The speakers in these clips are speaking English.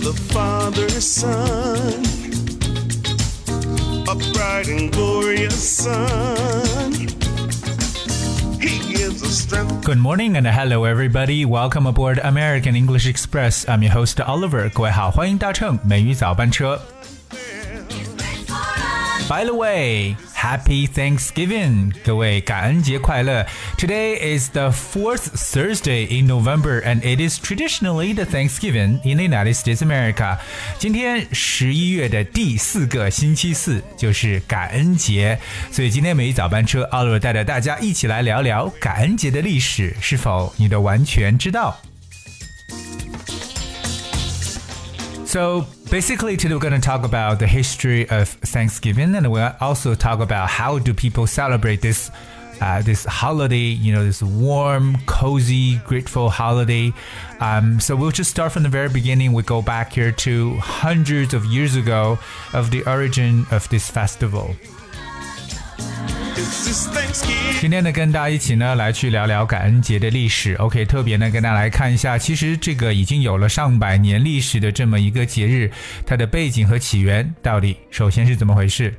the Father, Son, a bright and glorious Son. He gives us strength. Good morning and hello everybody. Welcome aboard American English Express. I'm your host Oliver. 各位好，欢迎搭乘美语早班车。 By the way, Happy Thanksgiving! 各位感恩节快乐 Today is the fourth Thursday in November and it is traditionally the Thanksgiving in the United States America. 今天十一月的第四个星期四就是感恩节，所以今天美语早班车奥乐带着大家一起来聊聊感恩节的历史，是否你都完全知道 ？So basically today we're going to talk about the history of Thanksgiving and we'll also talk about how do people celebrate this uh, this holiday, you know, this warm, cozy, grateful holiday. Um, so we'll just start from the very beginning. We go back here to hundreds of years ago of the origin of this festival. It's just Thanksgiving. 今天呢，跟大家一起呢来去聊聊感恩节的历史。OK，特别呢跟大家来看一下，其实这个已经有了上百年历史的这么一个节日，它的背景和起源到底首先是怎么回事？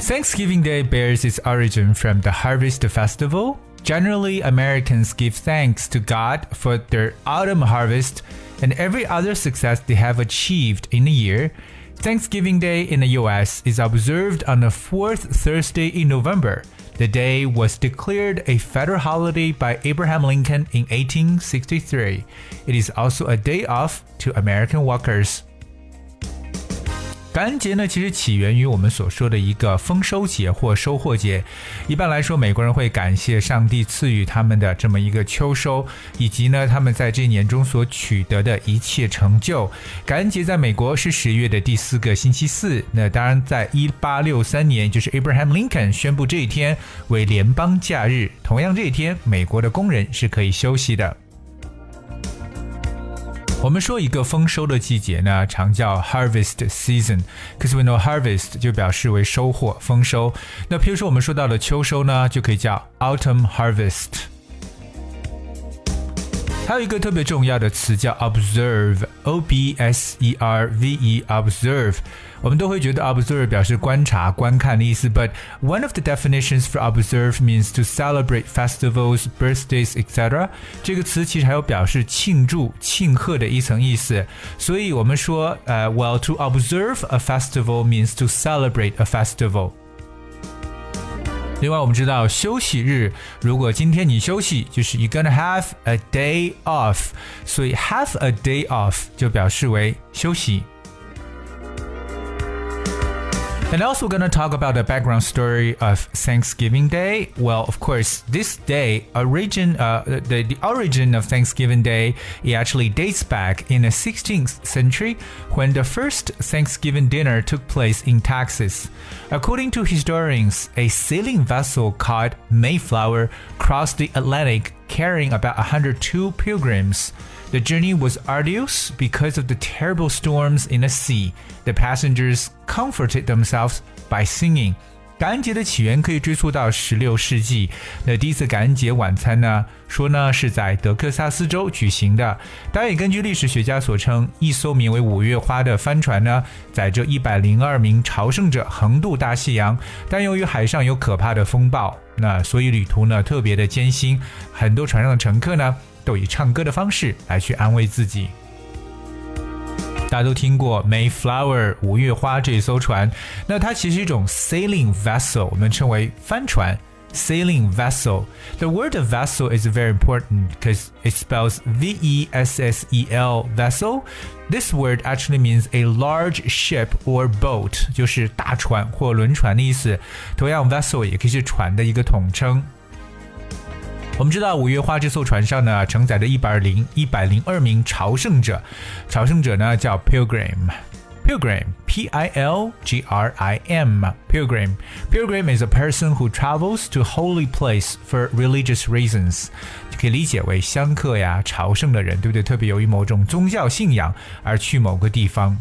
Thanksgiving Day bears its origin from the harvest festival. Generally, Americans give thanks to God for their autumn harvest and every other success they have achieved in a year. Thanksgiving Day in the US is observed on the fourth Thursday in November. The day was declared a federal holiday by Abraham Lincoln in 1863. It is also a day off to American workers. 感恩节呢，其实起源于我们所说的一个丰收节或收获节。一般来说，美国人会感谢上帝赐予他们的这么一个秋收，以及呢他们在这一年中所取得的一切成就。感恩节在美国是十月的第四个星期四。那当然，在一八六三年，就是 Abraham Lincoln 宣布这一天为联邦假日。同样，这一天美国的工人是可以休息的。我们说一个丰收的季节呢，常叫 harvest season，because we know harvest 就表示为收获、丰收。那譬如说我们说到的秋收呢，就可以叫 autumn harvest。还有一个特别重要的词叫 observe，o b s e r v e，observe。我们都会觉得 observe 表示观察、观看的意思，but one of the definitions for observe means to celebrate festivals, birthdays, etc. 这个词其实还有表示庆祝、庆贺的一层意思。所以我们说，呃、uh,，well to observe a festival means to celebrate a festival。 另外，我们知道休息日，如果今天你休息，就是 you're gonna have a day off，所以 have a day off 就表示为休息。And also we're going to talk about the background story of Thanksgiving Day. Well, of course, this day origin uh, the, the origin of Thanksgiving Day it actually dates back in the 16th century when the first Thanksgiving dinner took place in Texas. According to historians, a sailing vessel called Mayflower crossed the Atlantic carrying about 102 pilgrims. The journey was arduous because of the terrible storms in the sea. The passengers comforted themselves by singing. 感恩节的起源可以追溯到十六世纪。那第一次感恩节晚餐呢，说呢是在德克萨斯州举行的。当然，也根据历史学家所称，一艘名为“五月花”的帆船呢，载着一百零二名朝圣者横渡大西洋。但由于海上有可怕的风暴，那所以旅途呢特别的艰辛。很多船上的乘客呢。都以唱歌的方式来去安慰自己。大家都听过 Mayflower 五月花这艘船，那它其实是一种 sailing vessel，我们称为帆船。Sailing vessel. The word vessel is very important because it spells V E S S E L vessel. This word actually means a large ship or boat，就是大船或轮船的意思。同样，vessel 也可以是船的一个统称。 我们知道五月花这艘船上呢，承载着一百零一百零二名朝圣者，朝圣者呢叫 pilgrim。Pilgrim, P-I-L-G-R-I-M, pilgrim. Pilgrim is a person who travels to holy place for religious reasons. 就可以理解为香客呀、朝圣的人，对不对？特别由于某种宗教信仰而去某个地方。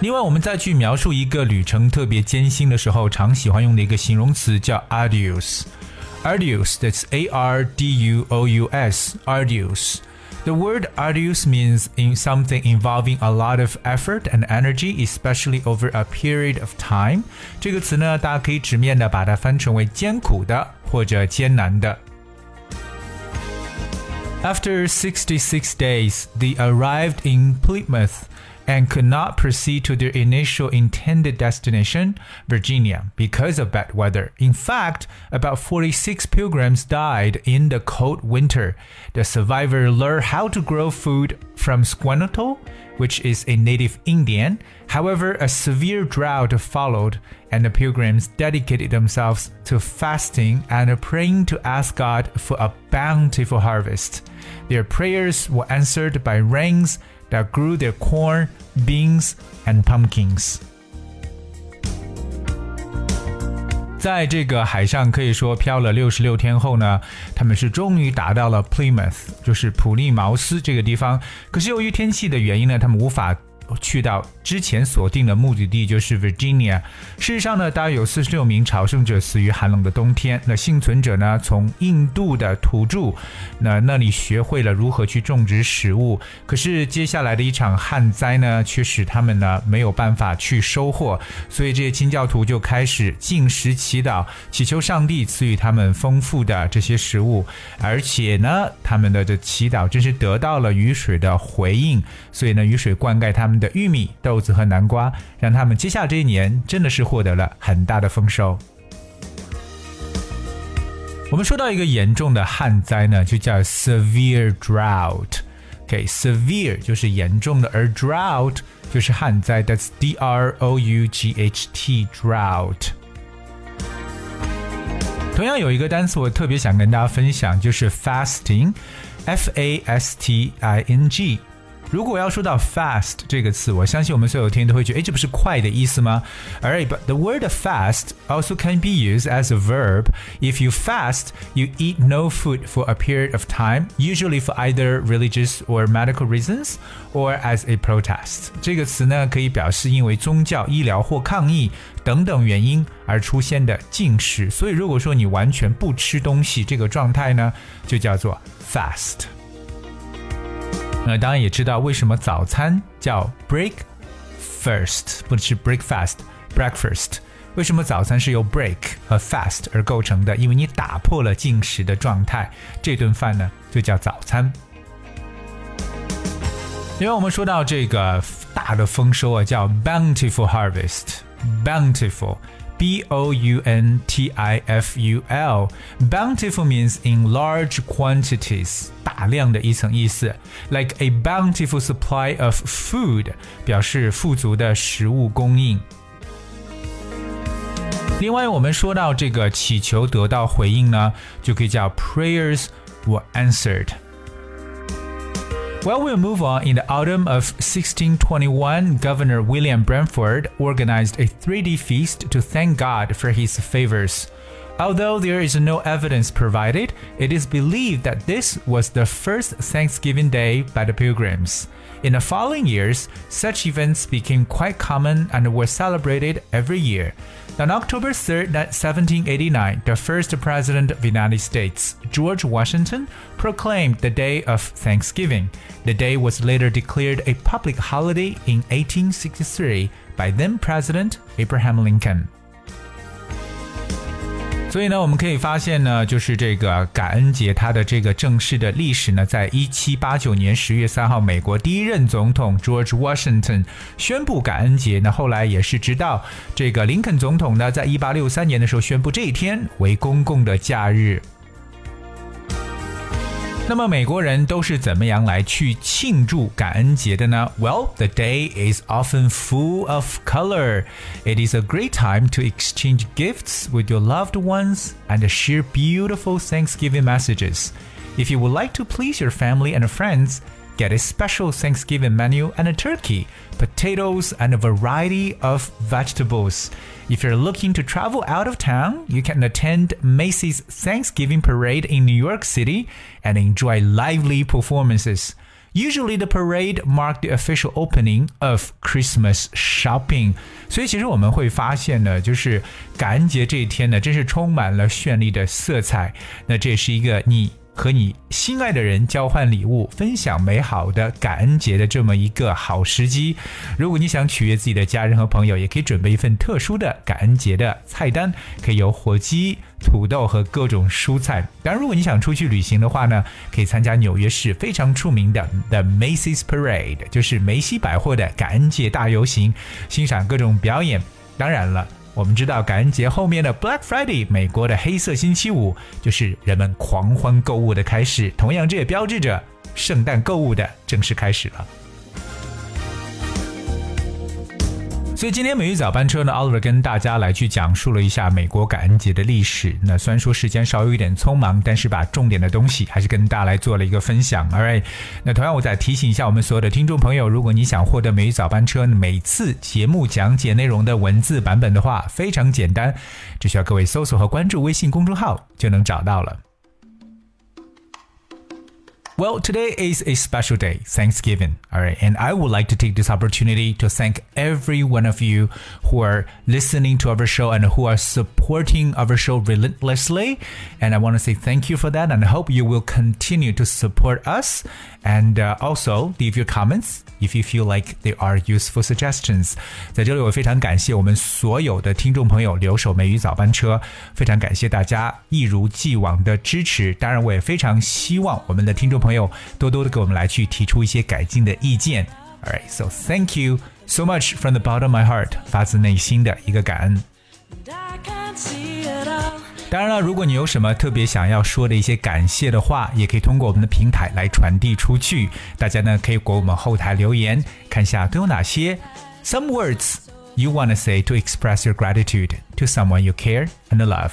另外，我们再去描述一个旅程特别艰辛的时候，常喜欢用的一个形容词叫 arduous。 arduous. That's A R D U O U S. Arduous. The word arduous means in something involving a lot of effort and energy, especially over a period of time. 这个词呢，大家可以直面的把它翻成为艰苦的或者艰难的。After 66 days, they arrived in Plymouth and could not proceed to their initial intended destination, Virginia, because of bad weather. In fact, about 46 pilgrims died in the cold winter. The survivor learned how to grow food from squanto, which is a native Indian. However, a severe drought followed, and the pilgrims dedicated themselves to fasting and praying to ask God for a bountiful harvest. Their prayers were answered by rains that grew their corn, beans, and pumpkins. 在这个海上可以说漂了六十六天后呢，他们是终于达到了 Plymouth，就是普利茅斯这个地方。可是由于天气的原因呢，他们无法去到之前锁定的目的地，就是 Virginia。事实上呢，大约有四十六名朝圣者死于寒冷的冬天。那幸存者呢，从印度的土著那那里学会了如何去种植食物。可是接下来的一场旱灾呢，却使他们呢没有办法去收获。所以这些清教徒就开始进食祈祷，祈求上帝赐予他们丰富的这些食物。而且呢，他们的这祈祷真是得到了雨水的回应。所以呢，雨水灌溉他们。的玉米、豆子和南瓜，让他们接下来这一年真的是获得了很大的丰收。我们说到一个严重的旱灾呢，就叫 severe drought。OK，severe 就是严重的，而 drought 就是旱灾。That's D R O U G H T drought。同样有一个单词我特别想跟大家分享，就是 fasting，F A S T I N G。如果要说到 fast 这个词，我相信我们所有听都会觉得，哎，这不是快的意思吗？Alright, but the word fast also can be used as a verb. If you fast, you eat no food for a period of time, usually for either religious or medical reasons, or as a protest. 这个词呢，可以表示因为宗教、医疗或抗议等等原因而出现的禁食。所以，如果说你完全不吃东西，这个状态呢，就叫做 fast。 那当然也知道为什么早餐叫 break first，不是 breakfast，breakfast。为什么早餐是由 break 和 fast 而构成的？因为你打破了进食的状态，这顿饭呢就叫早餐。因为我们说到这个大的丰收啊，叫 bountiful harvest，bountiful。B O U N T I F U L. Bountiful means in large quantities，大量的一层意思。Like a bountiful supply of food，表示富足的食物供应。另外，我们说到这个祈求得到回应呢，就可以叫 prayers were answered。 Well, we'll move on. In the autumn of 1621, Governor William Bradford organized a 3D feast to thank God for his favors. Although there is no evidence provided, it is believed that this was the first Thanksgiving Day by the Pilgrims. In the following years, such events became quite common and were celebrated every year. On October 3, 1789, the first president of the United States, George Washington, proclaimed the day of Thanksgiving. The day was later declared a public holiday in 1863 by then President Abraham Lincoln. 所以呢，我们可以发现呢，就是这个感恩节它的这个正式的历史呢，在一七八九年十月三号，美国第一任总统 George Washington 宣布感恩节。那后来也是直到这个林肯总统呢，在一八六三年的时候宣布这一天为公共的假日。那么美国人都是怎么样来去庆祝感恩节的呢？Well, the day is often full of color. It is a great time to exchange gifts with your loved ones and share beautiful Thanksgiving messages. If you would like to please your family and friends, Get a special Thanksgiving menu and a turkey, potatoes, and a variety of vegetables. If you're looking to travel out of town, you can attend Macy's Thanksgiving Parade in New York City and enjoy lively performances. Usually the parade marked the official opening of Christmas shopping。所以其实我们会发现呢，就是感恩节这一天呢，真是充满了绚丽的色彩。那这也是一个你。 和你心爱的人交换礼物、分享美好的感恩节的这么一个好时机。如果你想取悦自己的家人和朋友，也可以准备一份特殊的感恩节的菜单，可以有火鸡、土豆和各种蔬菜。当然，如果你想出去旅行的话呢，可以参加纽约市非常出名的 The Macy's Parade，就是梅西百货的感恩节大游行，欣赏各种表演。当然了。我们知道感恩节后面的 Black Friday，美国的黑色星期五，就是人们狂欢购物的开始。同样，这也标志着圣诞购物的正式开始了。所以今天美语早班车呢，Oliver 跟大家来去讲述了一下美国感恩节的历史。那虽然说时间稍微有点匆忙，但是把重点的东西还是跟大家来做了一个分享。Alright，那同样我再提醒一下我们所有的听众朋友，如果你想获得美语早班车每次节目讲解内容的文字版本的话，非常简单，只需要各位搜索和关注微信公众号就能找到了。Well, today is a special day, Thanksgiving. All right. And I would like to take this opportunity to thank every one of you who are listening to our show and who are supporting our show relentlessly. And I want to say thank you for that. And I hope you will continue to support us. And uh, also leave your comments if you feel like they are useful suggestions。在这里，我非常感谢我们所有的听众朋友留守美语早班车，非常感谢大家一如既往的支持。当然，我也非常希望我们的听众 朋友多多的给我们来去提出一些改进的意见。Alright, so thank you so much from the bottom of my heart，发自内心的一个感恩。当然了，如果你有什么特别想要说的一些感谢的话，也可以通过我们的平台来传递出去。大家呢可以给我们后台留言，看一下都有哪些 some words you want to say to express your gratitude to someone you care and love。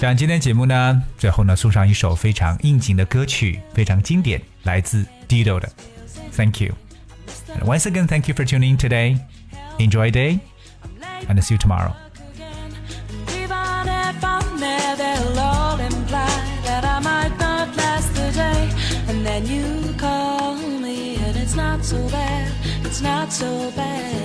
像今天节目呢，最后呢送上一首非常应景的歌曲，非常经典，来自 Dido 的 Thank You。And once again, thank you for tuning in today. Enjoy day, and see you tomorrow. then you call me and it's not so bad, it's not so bad.